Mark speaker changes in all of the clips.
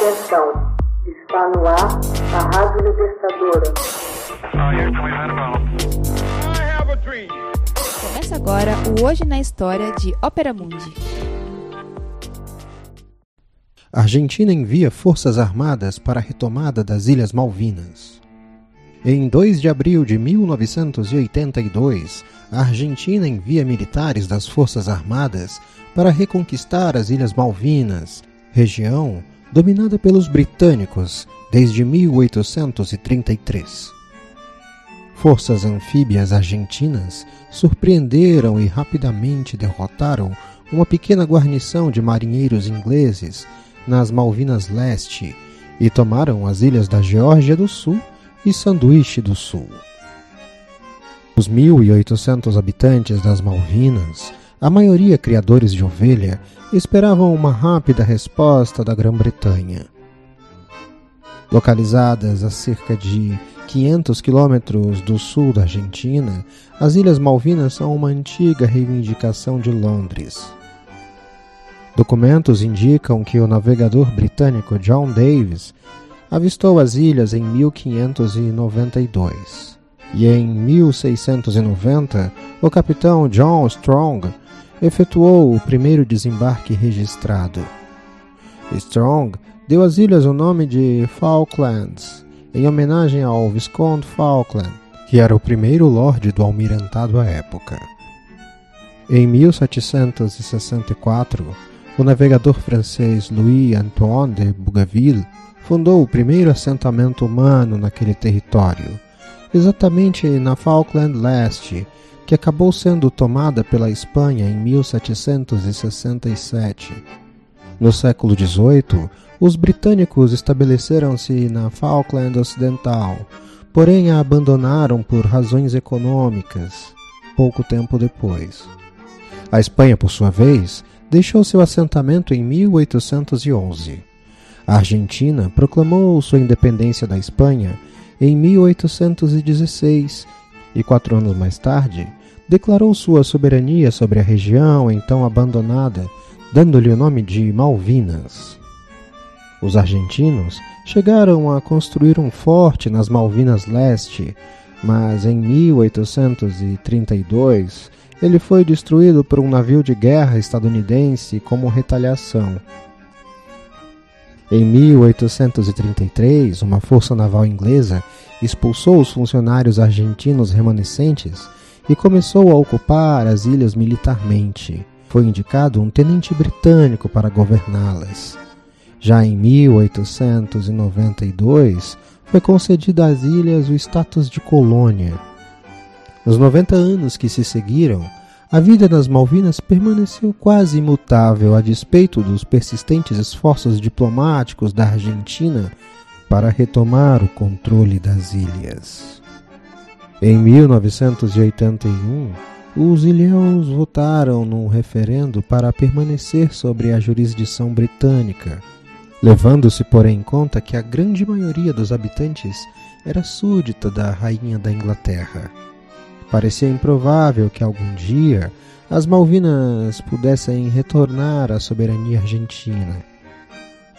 Speaker 1: Atenção, está no ar a Rádio Libertadora.
Speaker 2: Começa agora o Hoje na História de Ópera Mundi.
Speaker 3: Argentina envia forças armadas para a retomada das Ilhas Malvinas. Em 2 de abril de 1982, a Argentina envia militares das Forças Armadas para reconquistar as Ilhas Malvinas, região dominada pelos britânicos desde 1833. Forças anfíbias argentinas surpreenderam e rapidamente derrotaram uma pequena guarnição de marinheiros ingleses nas Malvinas Leste e tomaram as ilhas da Geórgia do Sul e Sanduíche do Sul. Os 1.800 habitantes das Malvinas, a maioria criadores de ovelha, esperavam uma rápida resposta da Grã-Bretanha. Localizadas a cerca de 500 quilômetros do sul da Argentina, as Ilhas Malvinas são uma antiga reivindicação de Londres. Documentos indicam que o navegador britânico John Davis avistou as ilhas em 1592. E em 1690, o capitão John Strong efetuou o primeiro desembarque registrado. Strong deu às ilhas o nome de Falklands, em homenagem ao Visconde Falkland, que era o primeiro lorde do almirantado à época. Em 1764, o navegador francês Louis-Antoine de Bougainville fundou o primeiro assentamento humano naquele território, exatamente na Falkland Leste, que acabou sendo tomada pela Espanha em 1767. No século XVIII, os britânicos estabeleceram-se na Falkland Ocidental, porém a abandonaram por razões econômicas, pouco tempo depois. A Espanha, por sua vez, deixou seu assentamento em 1811. A Argentina proclamou sua independência da Espanha em 1816 e, quatro anos mais tarde, declarou sua soberania sobre a região então abandonada, dando-lhe o nome de Malvinas. Os argentinos chegaram a construir um forte nas Malvinas Leste, mas em 1832 ele foi destruído por um navio de guerra estadunidense como retaliação. Em 1833, uma força naval inglesa expulsou os funcionários argentinos remanescentes e começou a ocupar as ilhas militarmente. Foi indicado um tenente britânico para governá-las. Já em 1892, foi concedido às ilhas o status de colônia. Nos 90 anos que se seguiram, a vida nas Malvinas permaneceu quase imutável a despeito dos persistentes esforços diplomáticos da Argentina para retomar o controle das ilhas. Em 1981, os ilhéus votaram num referendo para permanecer sobre a jurisdição britânica, levando-se, porém, em conta que a grande maioria dos habitantes era súdita da Rainha da Inglaterra. Parecia improvável que algum dia as Malvinas pudessem retornar à soberania argentina.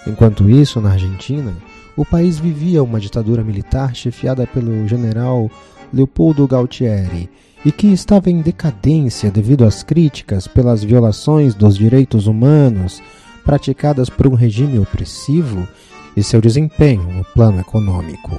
Speaker 3: Enquanto isso, na Argentina, o país vivia uma ditadura militar chefiada pelo general Leopoldo Galtieri e que estava em decadência devido às críticas pelas violações dos direitos humanos praticadas por um regime opressivo e seu desempenho no plano econômico.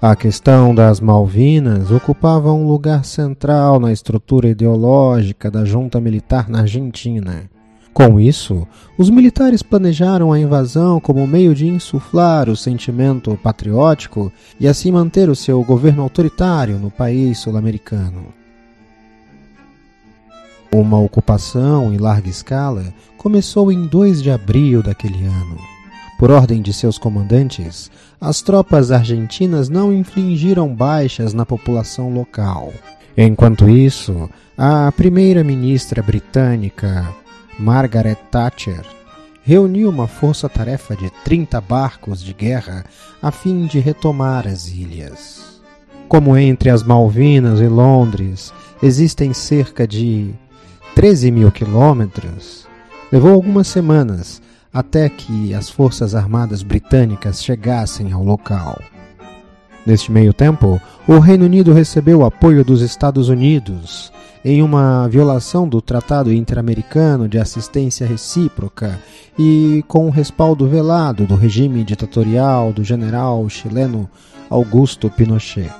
Speaker 3: A questão das Malvinas ocupava um lugar central na estrutura ideológica da junta militar na Argentina. Com isso, os militares planejaram a invasão como meio de insuflar o sentimento patriótico e assim manter o seu governo autoritário no país sul-americano. Uma ocupação em larga escala começou em 2 de abril daquele ano. Por ordem de seus comandantes, as tropas argentinas não infligiram baixas na população local. Enquanto isso, a primeira-ministra britânica, Margaret Thatcher reuniu uma força-tarefa de 30 barcos de guerra a fim de retomar as ilhas. Como entre as Malvinas e Londres existem cerca de 13 mil quilômetros, levou algumas semanas até que as forças armadas britânicas chegassem ao local. Neste meio tempo, o Reino Unido recebeu o apoio dos Estados Unidos em uma violação do Tratado Interamericano de Assistência Recíproca e com o respaldo velado do regime ditatorial do general chileno Augusto Pinochet.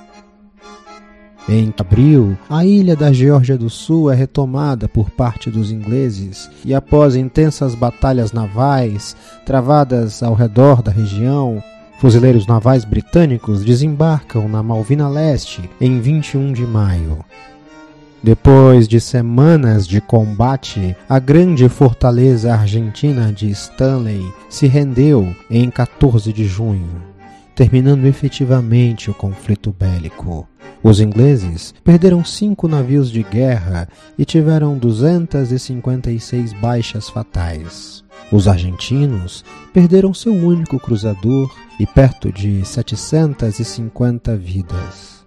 Speaker 3: Em abril, a ilha da Geórgia do Sul é retomada por parte dos ingleses e, após intensas batalhas navais travadas ao redor da região, fuzileiros navais britânicos desembarcam na Malvina Leste em 21 de maio. Depois de semanas de combate, a grande fortaleza argentina de Stanley se rendeu em 14 de junho, terminando efetivamente o conflito bélico. Os ingleses perderam cinco navios de guerra e tiveram 256 baixas fatais. Os argentinos perderam seu único cruzador e perto de 750 vidas.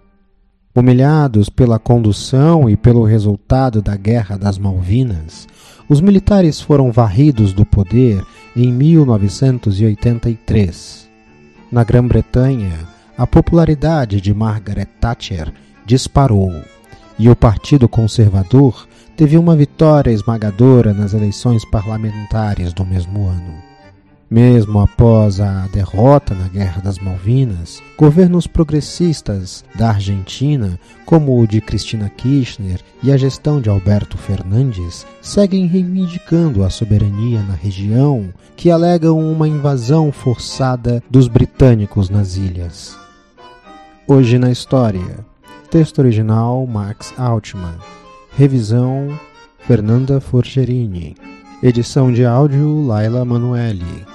Speaker 3: Humilhados pela condução e pelo resultado da Guerra das Malvinas, os militares foram varridos do poder em 1983. Na Grã-Bretanha, a popularidade de Margaret Thatcher disparou e o Partido Conservador teve uma vitória esmagadora nas eleições parlamentares do mesmo ano. Mesmo após a derrota na Guerra das Malvinas, governos progressistas da Argentina, como o de Cristina Kirchner e a gestão de Alberto Fernandes, seguem reivindicando a soberania na região que alegam uma invasão forçada dos britânicos nas ilhas. Hoje na História. Texto original Max Altman. Revisão Fernanda Forgerini. Edição de áudio Laila Manuelli.